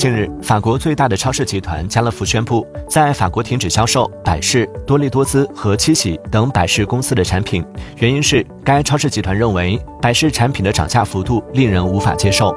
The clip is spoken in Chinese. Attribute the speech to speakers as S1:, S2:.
S1: 近日，法国最大的超市集团家乐福宣布在法国停止销售百事、多利多姿和七喜等百事公司的产品，原因是该超市集团认为百事产品的涨价幅度令人无法接受。